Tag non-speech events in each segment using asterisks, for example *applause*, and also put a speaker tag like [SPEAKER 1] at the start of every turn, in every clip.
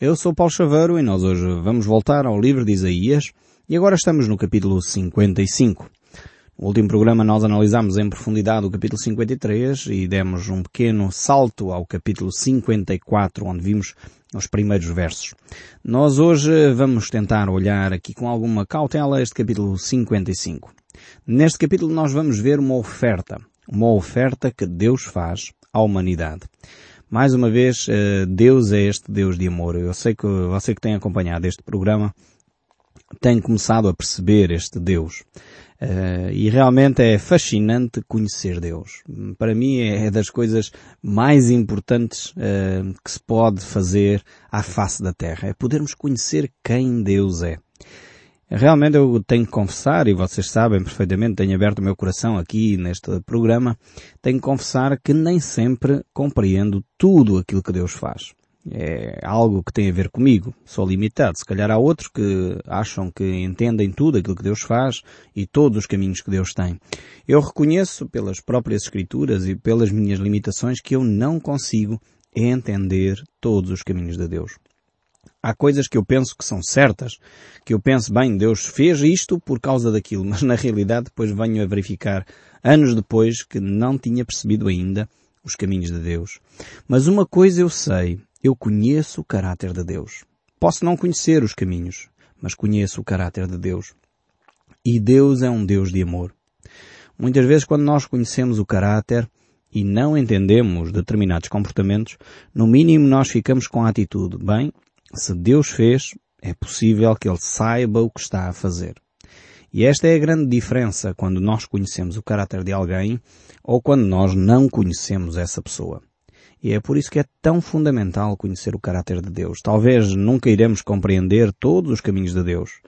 [SPEAKER 1] Eu sou Paulo Chaveiro e nós hoje vamos voltar ao livro de Isaías e agora estamos no capítulo 55. No último programa nós analisámos em profundidade o capítulo 53 e demos um pequeno salto ao capítulo 54 onde vimos os primeiros versos. Nós hoje vamos tentar olhar aqui com alguma cautela este capítulo 55. Neste capítulo nós vamos ver uma oferta, uma oferta que Deus faz à humanidade. Mais uma vez, eh, Deus é este Deus de amor. Eu sei que você que tem acompanhado este programa tem começado a perceber este Deus. Uh, e realmente é fascinante conhecer Deus. Para mim é das coisas mais importantes uh, que se pode fazer à face da Terra. É podermos conhecer quem Deus é. Realmente eu tenho que confessar, e vocês sabem perfeitamente, tenho aberto o meu coração aqui neste programa, tenho que confessar que nem sempre compreendo tudo aquilo que Deus faz. É algo que tem a ver comigo. Sou limitado. Se calhar há outros que acham que entendem tudo aquilo que Deus faz e todos os caminhos que Deus tem. Eu reconheço pelas próprias escrituras e pelas minhas limitações que eu não consigo entender todos os caminhos de Deus. Há coisas que eu penso que são certas, que eu penso, bem, Deus fez isto por causa daquilo, *laughs* mas na realidade depois venho a verificar, anos depois, que não tinha percebido ainda os caminhos de Deus. Mas uma coisa eu sei, eu conheço o caráter de Deus. Posso não conhecer os caminhos, mas conheço o caráter de Deus. E Deus é um Deus de amor. Muitas vezes quando nós conhecemos o caráter, e não entendemos determinados comportamentos, no mínimo nós ficamos com a atitude, bem, se Deus fez, é possível que Ele saiba o que está a fazer. E esta é a grande diferença quando nós conhecemos o caráter de alguém ou quando nós não conhecemos essa pessoa. E é por isso que é tão fundamental conhecer o caráter de Deus. Talvez nunca iremos compreender todos os caminhos de Deus.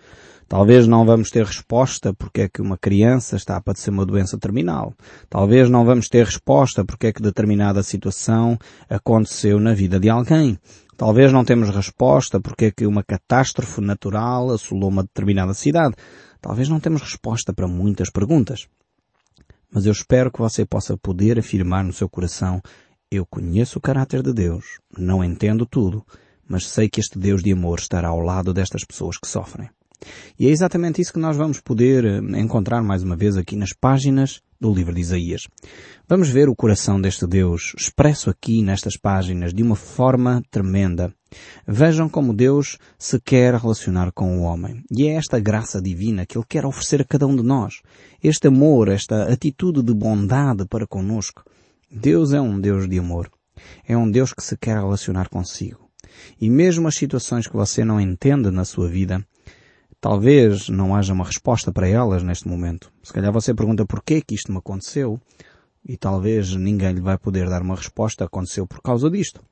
[SPEAKER 1] Talvez não vamos ter resposta porque é que uma criança está a padecer uma doença terminal. Talvez não vamos ter resposta porque é que determinada situação aconteceu na vida de alguém. Talvez não temos resposta porque é que uma catástrofe natural assolou uma determinada cidade. Talvez não temos resposta para muitas perguntas. Mas eu espero que você possa poder afirmar no seu coração eu conheço o caráter de Deus, não entendo tudo, mas sei que este Deus de amor estará ao lado destas pessoas que sofrem. E é exatamente isso que nós vamos poder eh, encontrar mais uma vez aqui nas páginas do livro de Isaías. Vamos ver o coração deste Deus expresso aqui nestas páginas de uma forma tremenda. Vejam como Deus se quer relacionar com o homem. E é esta graça divina que Ele quer oferecer a cada um de nós. Este amor, esta atitude de bondade para conosco. Deus é um Deus de amor. É um Deus que se quer relacionar consigo. E mesmo as situações que você não entende na sua vida, Talvez não haja uma resposta para elas neste momento. Se calhar você pergunta porquê que isto me aconteceu e talvez ninguém lhe vai poder dar uma resposta, aconteceu por causa disto.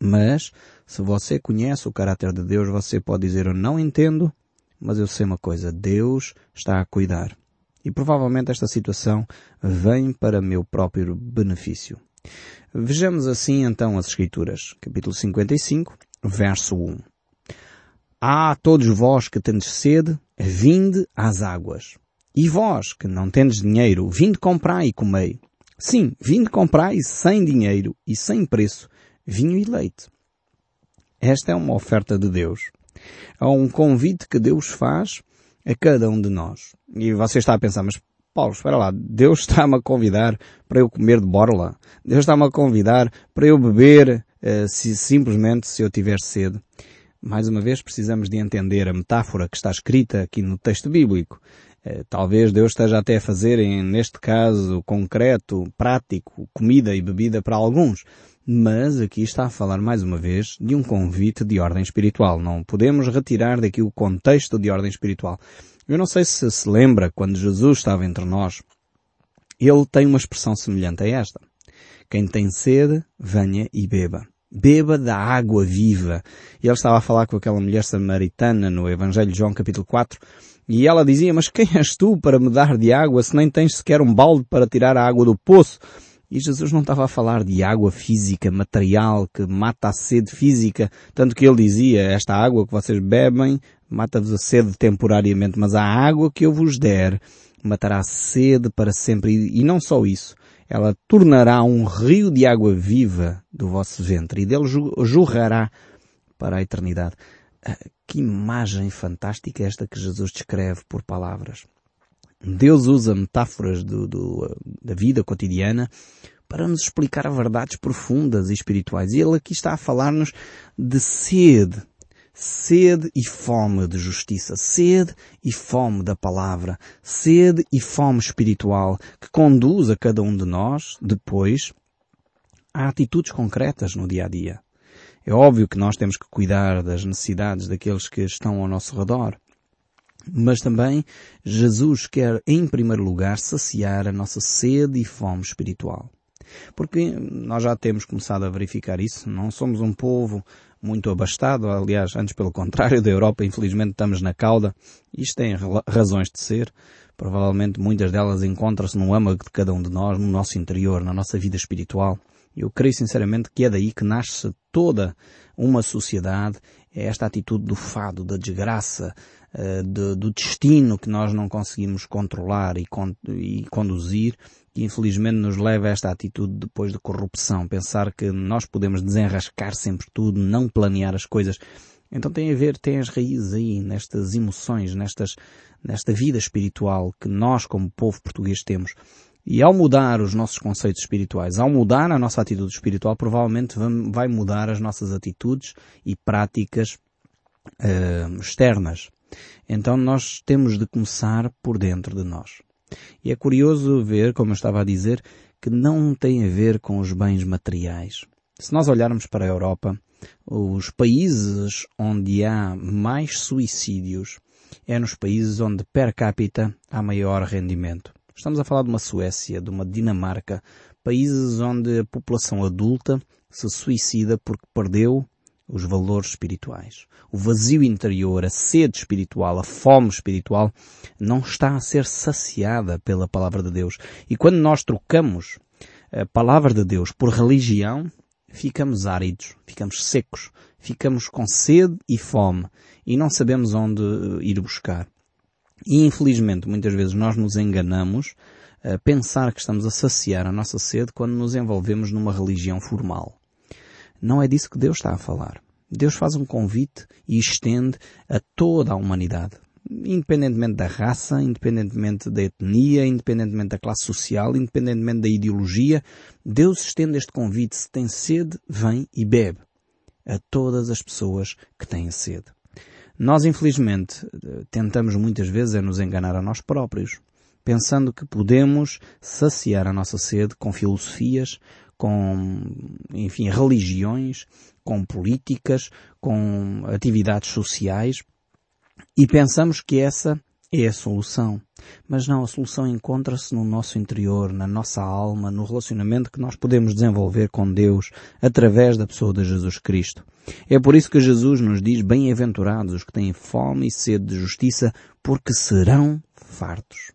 [SPEAKER 1] Mas, se você conhece o caráter de Deus, você pode dizer eu não entendo, mas eu sei uma coisa, Deus está a cuidar. E provavelmente esta situação vem para meu próprio benefício. Vejamos assim então as Escrituras, capítulo 55, verso 1. Ah, todos vós que tendes sede, vinde às águas. E vós que não tendes dinheiro, vinde comprar e comei. Sim, vinde comprar e sem dinheiro e sem preço, vinho e leite. Esta é uma oferta de Deus. É um convite que Deus faz a cada um de nós. E você está a pensar, mas Paulo, espera lá, Deus está-me a convidar para eu comer de borla. Deus está-me a convidar para eu beber uh, se, simplesmente se eu tiver sede mais uma vez precisamos de entender a metáfora que está escrita aqui no texto bíblico. Eh, talvez Deus esteja até a fazer, neste caso concreto, prático, comida e bebida para alguns. Mas aqui está a falar mais uma vez de um convite de ordem espiritual. Não podemos retirar daqui o contexto de ordem espiritual. Eu não sei se se lembra quando Jesus estava entre nós. Ele tem uma expressão semelhante a esta. Quem tem sede, venha e beba beba da água viva. E ele estava a falar com aquela mulher samaritana no Evangelho de João capítulo 4 e ela dizia, mas quem és tu para me dar de água se nem tens sequer um balde para tirar a água do poço? E Jesus não estava a falar de água física, material, que mata a sede física, tanto que ele dizia, esta água que vocês bebem mata-vos a sede temporariamente, mas a água que eu vos der matará a sede para sempre. E não só isso, ela tornará um rio de água viva do vosso ventre e dele jorrará para a eternidade. Ah, que imagem fantástica esta que Jesus descreve por palavras. Deus usa metáforas do, do, da vida cotidiana para nos explicar verdades profundas e espirituais. E Ele aqui está a falar-nos de sede, sede e fome de justiça, sede e fome da palavra, sede e fome espiritual que conduz a cada um de nós, depois, a atitudes concretas no dia a dia. É óbvio que nós temos que cuidar das necessidades daqueles que estão ao nosso redor. Mas também Jesus quer, em primeiro lugar, saciar a nossa sede e fome espiritual. Porque nós já temos começado a verificar isso. Não somos um povo muito abastado. Aliás, antes pelo contrário da Europa, infelizmente estamos na cauda. Isto tem razões de ser. Provavelmente muitas delas encontram-se no âmago de cada um de nós, no nosso interior, na nossa vida espiritual. Eu creio sinceramente que é daí que nasce toda uma sociedade, é esta atitude do fado, da desgraça, uh, de, do destino que nós não conseguimos controlar e, con e conduzir, que infelizmente nos leva a esta atitude depois de corrupção, pensar que nós podemos desenrascar sempre tudo, não planear as coisas. Então tem a ver, tem as raízes aí, nestas emoções, nestas, nesta vida espiritual que nós como povo português temos. E ao mudar os nossos conceitos espirituais, ao mudar a nossa atitude espiritual, provavelmente vai mudar as nossas atitudes e práticas uh, externas. Então nós temos de começar por dentro de nós. E é curioso ver, como eu estava a dizer, que não tem a ver com os bens materiais. Se nós olharmos para a Europa, os países onde há mais suicídios é nos países onde per capita há maior rendimento. Estamos a falar de uma Suécia, de uma Dinamarca, países onde a população adulta se suicida porque perdeu os valores espirituais. O vazio interior, a sede espiritual, a fome espiritual não está a ser saciada pela palavra de Deus. E quando nós trocamos a palavra de Deus por religião, ficamos áridos, ficamos secos, ficamos com sede e fome e não sabemos onde ir buscar. E infelizmente muitas vezes nós nos enganamos a pensar que estamos a saciar a nossa sede quando nos envolvemos numa religião formal. Não é disso que Deus está a falar. Deus faz um convite e estende a toda a humanidade. Independentemente da raça, independentemente da etnia, independentemente da classe social, independentemente da ideologia, Deus estende este convite. Se tem sede, vem e bebe. A todas as pessoas que têm sede. Nós, infelizmente, tentamos muitas vezes é nos enganar a nós próprios, pensando que podemos saciar a nossa sede com filosofias, com, enfim, religiões, com políticas, com atividades sociais, e pensamos que essa é a solução. Mas não, a solução encontra-se no nosso interior, na nossa alma, no relacionamento que nós podemos desenvolver com Deus através da pessoa de Jesus Cristo. É por isso que Jesus nos diz bem-aventurados os que têm fome e sede de justiça, porque serão fartos.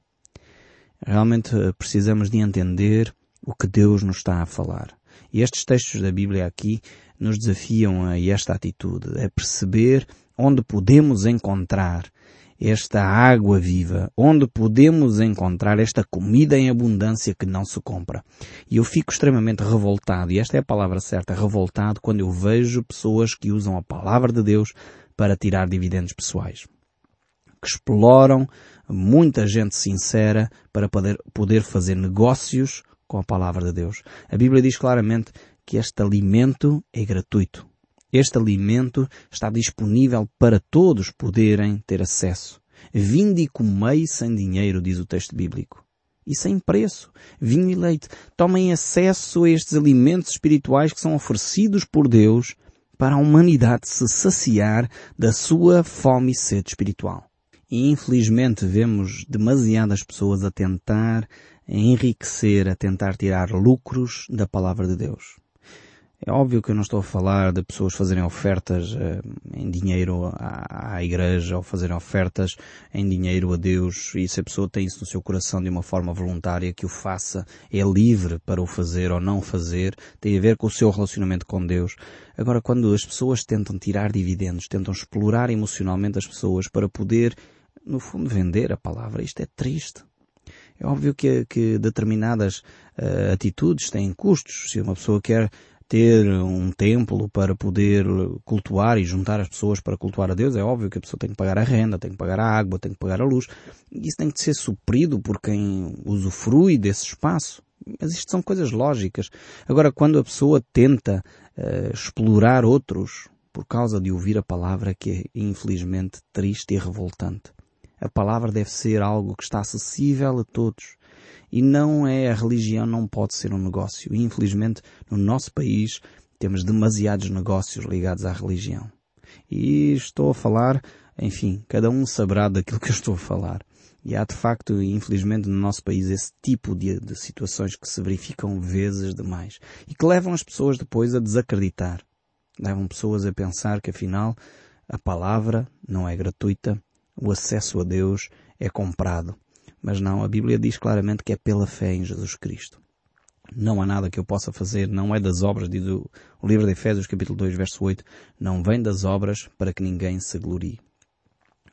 [SPEAKER 1] Realmente eh, precisamos de entender o que Deus nos está a falar. E estes textos da Bíblia aqui nos desafiam a esta atitude, a perceber onde podemos encontrar esta água viva, onde podemos encontrar esta comida em abundância que não se compra. E eu fico extremamente revoltado, e esta é a palavra certa, revoltado, quando eu vejo pessoas que usam a palavra de Deus para tirar dividendos pessoais. Que exploram muita gente sincera para poder, poder fazer negócios com a palavra de Deus. A Bíblia diz claramente que este alimento é gratuito. Este alimento está disponível para todos poderem ter acesso. Vinde e comei sem dinheiro, diz o texto bíblico. E sem preço. Vinho e leite. Tomem acesso a estes alimentos espirituais que são oferecidos por Deus para a humanidade se saciar da sua fome e sede espiritual. E infelizmente vemos demasiadas pessoas a tentar enriquecer, a tentar tirar lucros da palavra de Deus. É óbvio que eu não estou a falar de pessoas fazerem ofertas uh, em dinheiro à, à, igreja ou fazerem ofertas em dinheiro a Deus e se a pessoa tem isso no seu coração de uma forma voluntária que o faça, é livre para o fazer ou não fazer, tem a ver com o seu relacionamento com Deus. Agora, quando as pessoas tentam tirar dividendos, tentam explorar emocionalmente as pessoas para poder, no fundo, vender a palavra, isto é triste. É óbvio que, que determinadas uh, atitudes têm custos. Se uma pessoa quer ter um templo para poder cultuar e juntar as pessoas para cultuar a Deus, é óbvio que a pessoa tem que pagar a renda, tem que pagar a água, tem que pagar a luz. Isso tem que ser suprido por quem usufrui desse espaço. Mas isto são coisas lógicas. Agora, quando a pessoa tenta uh, explorar outros por causa de ouvir a palavra que é infelizmente triste e revoltante. A palavra deve ser algo que está acessível a todos. E não é a religião não pode ser um negócio. E, infelizmente, no nosso país temos demasiados negócios ligados à religião. E estou a falar, enfim, cada um saberá daquilo que eu estou a falar. E há de facto, infelizmente, no nosso país esse tipo de, de situações que se verificam vezes demais e que levam as pessoas depois a desacreditar. Levam pessoas a pensar que afinal a palavra não é gratuita, o acesso a Deus é comprado. Mas não, a Bíblia diz claramente que é pela fé em Jesus Cristo. Não há nada que eu possa fazer, não é das obras, diz o, livro de Efésios capítulo 2 verso 8, não vem das obras para que ninguém se glorie.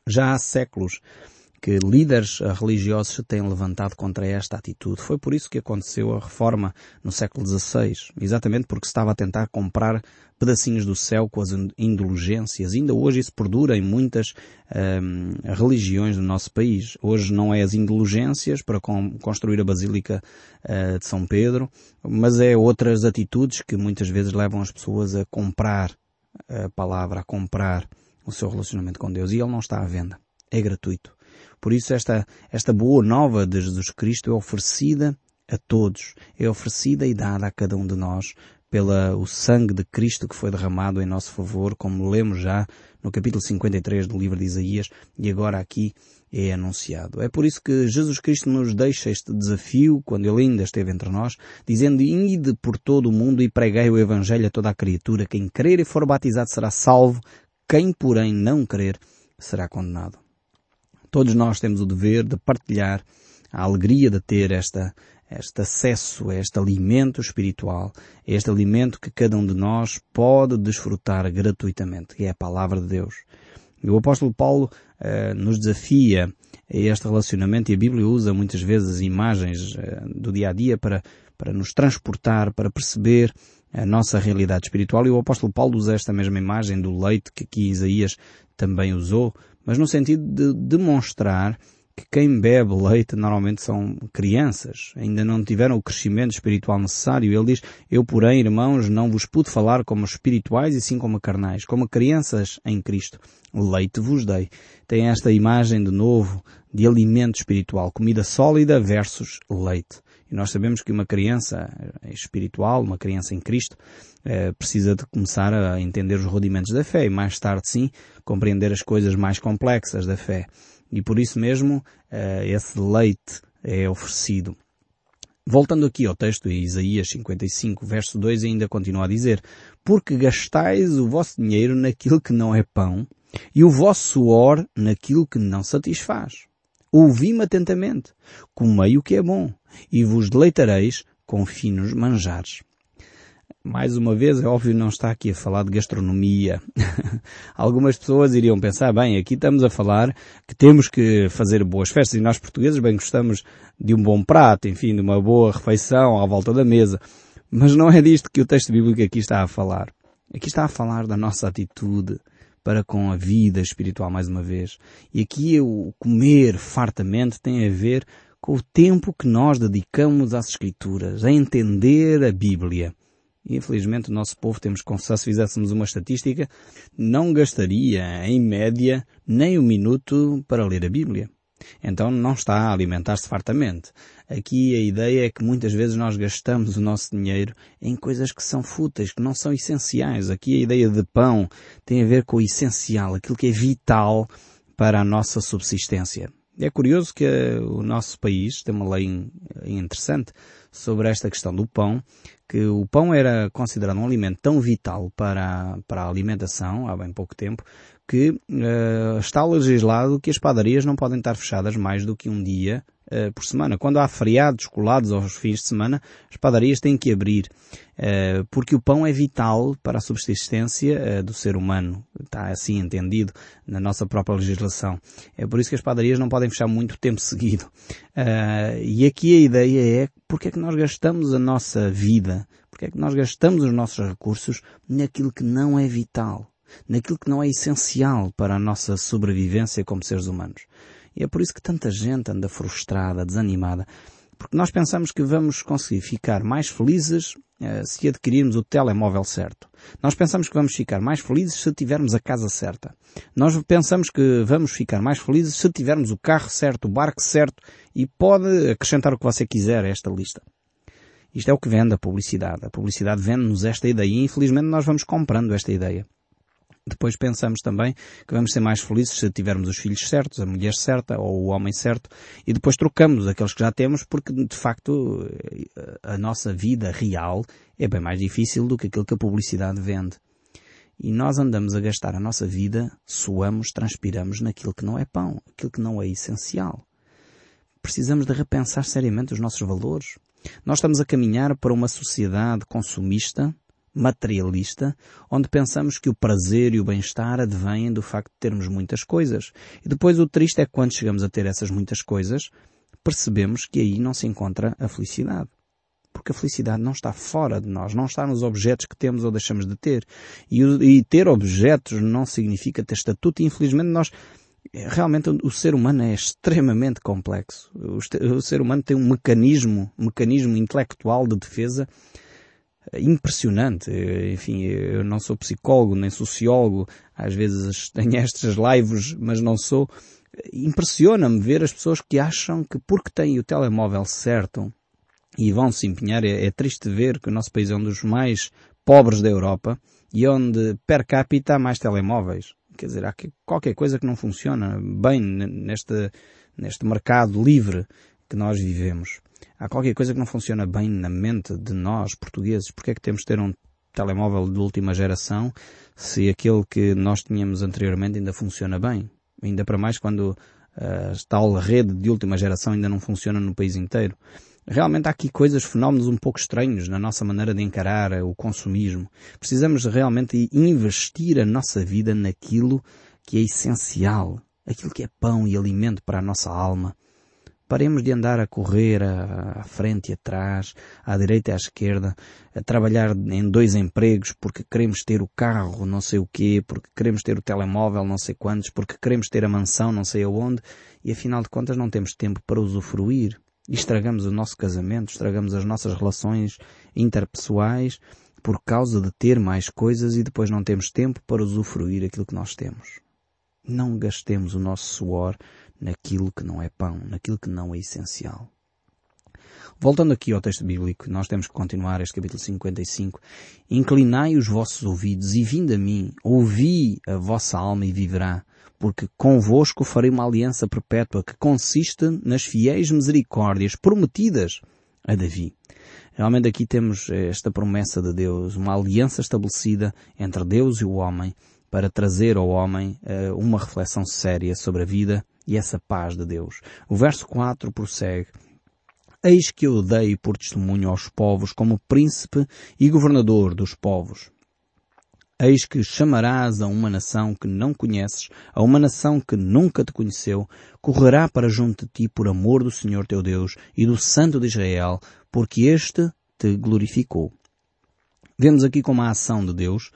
[SPEAKER 1] Já há séculos que líderes religiosos se têm levantado contra esta atitude. Foi por isso que aconteceu a reforma no século XVI, exatamente porque se estava a tentar comprar pedacinhos do céu com as indulgências. Ainda hoje isso perdura em muitas hum, religiões do nosso país. Hoje não é as indulgências para construir a Basílica uh, de São Pedro, mas é outras atitudes que muitas vezes levam as pessoas a comprar a palavra, a comprar o seu relacionamento com Deus. E ele não está à venda. É gratuito. Por isso esta, esta boa nova de Jesus Cristo é oferecida a todos, é oferecida e dada a cada um de nós pela o sangue de Cristo que foi derramado em nosso favor, como lemos já no capítulo 53 do livro de Isaías e agora aqui é anunciado. É por isso que Jesus Cristo nos deixa este desafio, quando Ele ainda esteve entre nós, dizendo, ide por todo o mundo e preguei o Evangelho a toda a criatura. Quem crer e for batizado será salvo, quem porém não crer será condenado. Todos nós temos o dever de partilhar a alegria de ter esta, este acesso a este alimento espiritual, este alimento que cada um de nós pode desfrutar gratuitamente, que é a palavra de Deus. E o apóstolo Paulo uh, nos desafia a este relacionamento e a Bíblia usa muitas vezes imagens uh, do dia a dia para, para nos transportar, para perceber a nossa realidade espiritual. E o apóstolo Paulo usa esta mesma imagem do leite que aqui Isaías também usou mas no sentido de demonstrar que quem bebe leite normalmente são crianças, ainda não tiveram o crescimento espiritual necessário. Ele diz, eu porém, irmãos, não vos pude falar como espirituais e sim como carnais, como crianças em Cristo. Leite vos dei. Tem esta imagem de novo de alimento espiritual, comida sólida versus leite. Nós sabemos que uma criança espiritual, uma criança em Cristo, eh, precisa de começar a entender os rudimentos da fé e mais tarde sim compreender as coisas mais complexas da fé. E por isso mesmo eh, esse leite é oferecido. Voltando aqui ao texto Isaías 55, verso 2, ainda continua a dizer, Porque gastais o vosso dinheiro naquilo que não é pão, e o vosso suor naquilo que não satisfaz. Ouvi-me atentamente, comei o que é bom, e vos deleitareis com finos manjares. Mais uma vez, é óbvio, não está aqui a falar de gastronomia. *laughs* Algumas pessoas iriam pensar, bem, aqui estamos a falar que temos que fazer boas festas e nós portugueses bem gostamos de um bom prato, enfim, de uma boa refeição à volta da mesa. Mas não é disto que o texto bíblico aqui está a falar. Aqui está a falar da nossa atitude para com a vida espiritual mais uma vez. E aqui o comer fartamente tem a ver com o tempo que nós dedicamos às Escrituras, a entender a Bíblia. E, infelizmente, o nosso povo, temos que confessar, se fizéssemos uma estatística, não gastaria, em média, nem um minuto para ler a Bíblia. Então não está a alimentar-se fartamente. Aqui a ideia é que muitas vezes nós gastamos o nosso dinheiro em coisas que são fúteis, que não são essenciais. Aqui a ideia de pão tem a ver com o essencial, aquilo que é vital para a nossa subsistência. É curioso que o nosso país tem uma lei interessante sobre esta questão do pão, que o pão era considerado um alimento tão vital para, para a alimentação, há bem pouco tempo, que uh, está legislado que as padarias não podem estar fechadas mais do que um dia uh, por semana. Quando há feriados colados aos fins de semana, as padarias têm que abrir, uh, porque o pão é vital para a subsistência do ser humano. Está assim entendido na nossa própria legislação. É por isso que as padarias não podem fechar muito tempo seguido. e aqui a ideia é porque é que nós gastamos a nossa vida Porque é que nós gastamos os nossos recursos naquilo que não é vital, naquilo que não é essencial para a nossa sobrevivência como seres humanos. E é por isso que tanta gente anda frustrada, desanimada, porque nós pensamos que vamos conseguir ficar mais felizes eh, se adquirirmos o telemóvel certo. Nós pensamos que vamos ficar mais felizes se tivermos a casa certa. Nós pensamos que vamos ficar mais felizes se tivermos o carro certo, o barco certo e pode acrescentar o que você quiser a esta lista. Isto é o que vende a publicidade. A publicidade vende-nos esta ideia e infelizmente nós vamos comprando esta ideia. Depois pensamos também que vamos ser mais felizes se tivermos os filhos certos, a mulher certa ou o homem certo e depois trocamos aqueles que já temos porque de facto a nossa vida real é bem mais difícil do que aquilo que a publicidade vende. E nós andamos a gastar a nossa vida, suamos, transpiramos naquilo que não é pão, aquilo que não é essencial. Precisamos de repensar seriamente os nossos valores. Nós estamos a caminhar para uma sociedade consumista materialista, onde pensamos que o prazer e o bem-estar advêm do facto de termos muitas coisas. E depois o triste é que quando chegamos a ter essas muitas coisas, percebemos que aí não se encontra a felicidade. Porque a felicidade não está fora de nós, não está nos objetos que temos ou deixamos de ter. E, e ter objetos não significa ter estatuto. E infelizmente nós, realmente o ser humano é extremamente complexo. O, ser humano tem um mecanismo, mecanismo intelectual de defesa impressionante. Enfim, eu não sou psicólogo nem sociólogo, às vezes *laughs* tenho estas lives, mas não sou. Impressiona-me ver as pessoas que acham que porque têm o telemóvel certo e vão se empenhar, é, é triste ver que o nosso país é um dos mais pobres da Europa e onde per capita há mais telemóveis. Quer dizer, há qualquer coisa que não funciona bem neste, neste mercado livre que nós vivemos há qualquer coisa que não funciona bem na mente de nós, portugueses. Porque é que temos de ter um telemóvel de última geração se aquele que nós tínhamos anteriormente ainda funciona bem? Ainda para mais quando a tal rede de última geração ainda não funciona no país inteiro. Realmente há aqui coisas, fenómenos um pouco estranhos na nossa maneira de encarar o consumismo. Precisamos realmente investir a nossa vida naquilo que é essencial, aquilo que é pão e alimento para a nossa alma. Paremos de andar a correr à, frente e atrás, à direita e à esquerda, a trabalhar em dois empregos porque queremos ter o carro não sei o quê, porque queremos ter o telemóvel não sei quantos, porque queremos ter a mansão não sei aonde e afinal de contas não temos tempo para usufruir. E estragamos o nosso casamento, estragamos as nossas relações interpessoais por causa de ter mais coisas e depois não temos tempo para usufruir aquilo que nós temos. Não gastemos o nosso suor naquilo que não é pão, naquilo que não é essencial. Voltando aqui ao texto bíblico, nós temos que continuar este capítulo 55. Inclinai os vossos ouvidos e vindo a mim, ouvi a vossa alma e viverá, porque convosco farei uma aliança perpétua que consiste nas fiéis misericórdias prometidas a Davi. Realmente aqui temos esta promessa de Deus, uma aliança estabelecida entre Deus e o homem para trazer ao homem uh, uma reflexão séria sobre a vida e essa paz de Deus. O verso 4 prossegue. Eis que eu dei por testemunho aos povos como príncipe e governador dos povos. Eis que chamarás a uma nação que não conheces, a uma nação que nunca te conheceu, correrá para junto de ti por amor do Senhor teu Deus e do Santo de Israel, porque este te glorificou. Vemos aqui como a ação de Deus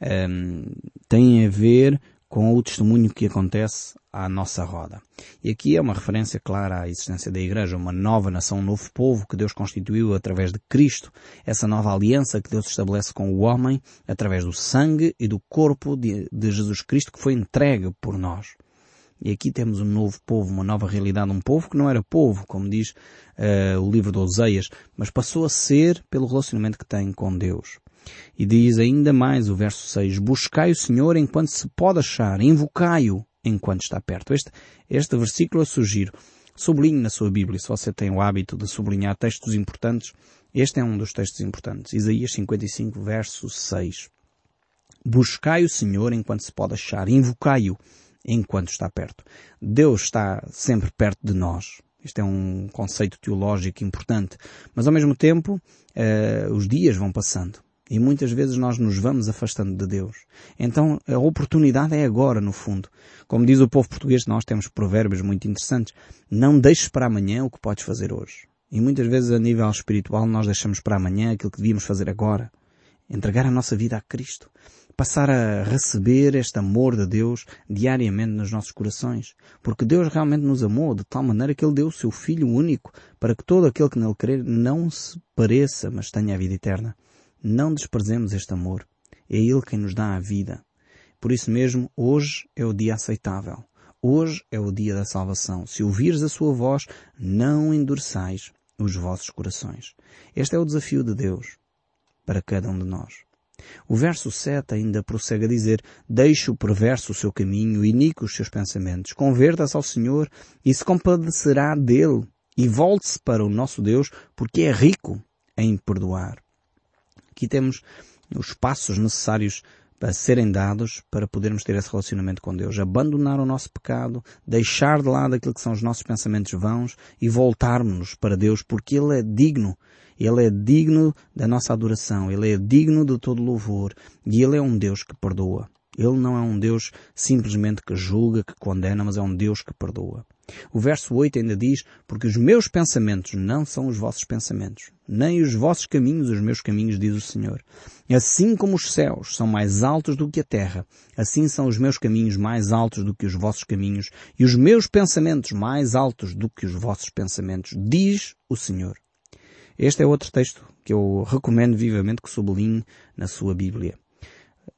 [SPEAKER 1] um, ehm, tem a ver com o testemunho que acontece à nossa roda. E aqui é uma referência clara à existência da Igreja, uma nova nação, um novo povo que Deus constituiu através de Cristo, essa nova aliança que Deus estabelece com o homem através do sangue e do corpo de, de Jesus Cristo que foi entregue por nós. E aqui temos um novo povo, uma nova realidade, um povo que não era povo, como diz uh, o livro de Oseias, mas passou a ser pelo relacionamento que tem com Deus. E diz ainda mais o verso 6, buscai o Senhor enquanto se pode achar, invocai-o enquanto está perto. Este, este versículo eu sugiro. Sublinhe na sua Bíblia, se você tem o hábito de sublinhar textos importantes, este é um dos textos importantes. Isaías 55, verso 6. Buscai o Senhor enquanto se pode achar, invocai-o enquanto está perto. Deus está sempre perto de nós. Este é um conceito teológico importante. Mas ao mesmo tempo, uh, os dias vão passando. E muitas vezes nós nos vamos afastando de Deus. Então a oportunidade é agora, no fundo. Como diz o povo português, nós temos provérbios muito interessantes. Não deixes para amanhã o que podes fazer hoje. E muitas vezes a nível espiritual nós deixamos para amanhã aquilo que devíamos fazer agora. Entregar a nossa vida a Cristo. Passar a receber este amor de Deus diariamente nos nossos corações. Porque Deus realmente nos amou de tal maneira que Ele deu o seu Filho único para que todo aquele que nele crer não se pareça, mas tenha a vida eterna. Não desprezemos este amor. É Ele quem nos dá a vida. Por isso mesmo, hoje é o dia aceitável. Hoje é o dia da salvação. Se ouvires a sua voz, não endureçais os vossos corações. Este é o desafio de Deus para cada um de nós. O verso 7 ainda prossegue a dizer, deixe o perverso o seu caminho, inique os seus pensamentos, converta-se ao Senhor e se compadecerá dele e volte-se para o nosso Deus porque é rico em perdoar. Aqui temos os passos necessários para serem dados para podermos ter esse relacionamento com Deus. Abandonar o nosso pecado, deixar de lado aquilo que são os nossos pensamentos vãos e voltarmos para Deus porque Ele é digno. Ele é digno da nossa adoração. Ele é digno de todo louvor. E Ele é um Deus que perdoa. Ele não é um Deus simplesmente que julga, que condena, mas é um Deus que perdoa. O verso 8 ainda diz, porque os meus pensamentos não são os vossos pensamentos, nem os vossos caminhos os meus caminhos, diz o Senhor. Assim como os céus são mais altos do que a terra, assim são os meus caminhos mais altos do que os vossos caminhos, e os meus pensamentos mais altos do que os vossos pensamentos, diz o Senhor. Este é outro texto que eu recomendo vivamente que sublinhe na sua Bíblia.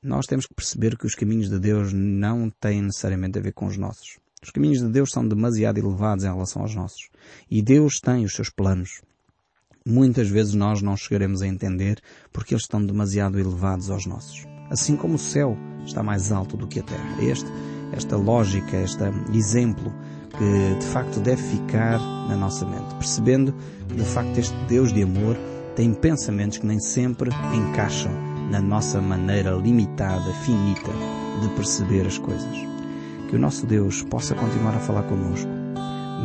[SPEAKER 1] Nós temos que perceber que os caminhos de Deus não têm necessariamente a ver com os nossos. Os caminhos de Deus são demasiado elevados em relação aos nossos. E Deus tem os seus planos. Muitas vezes nós não chegaremos a entender porque eles estão demasiado elevados aos nossos. Assim como o céu está mais alto do que a terra. Este, esta lógica, este exemplo que de facto deve ficar na nossa mente. Percebendo que de facto este Deus de amor tem pensamentos que nem sempre encaixam na nossa maneira limitada, finita de perceber as coisas que o nosso Deus possa continuar a falar connosco,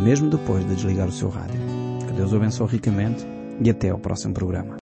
[SPEAKER 1] mesmo depois de desligar o seu rádio. Que Deus o abençoe ricamente e até ao próximo programa.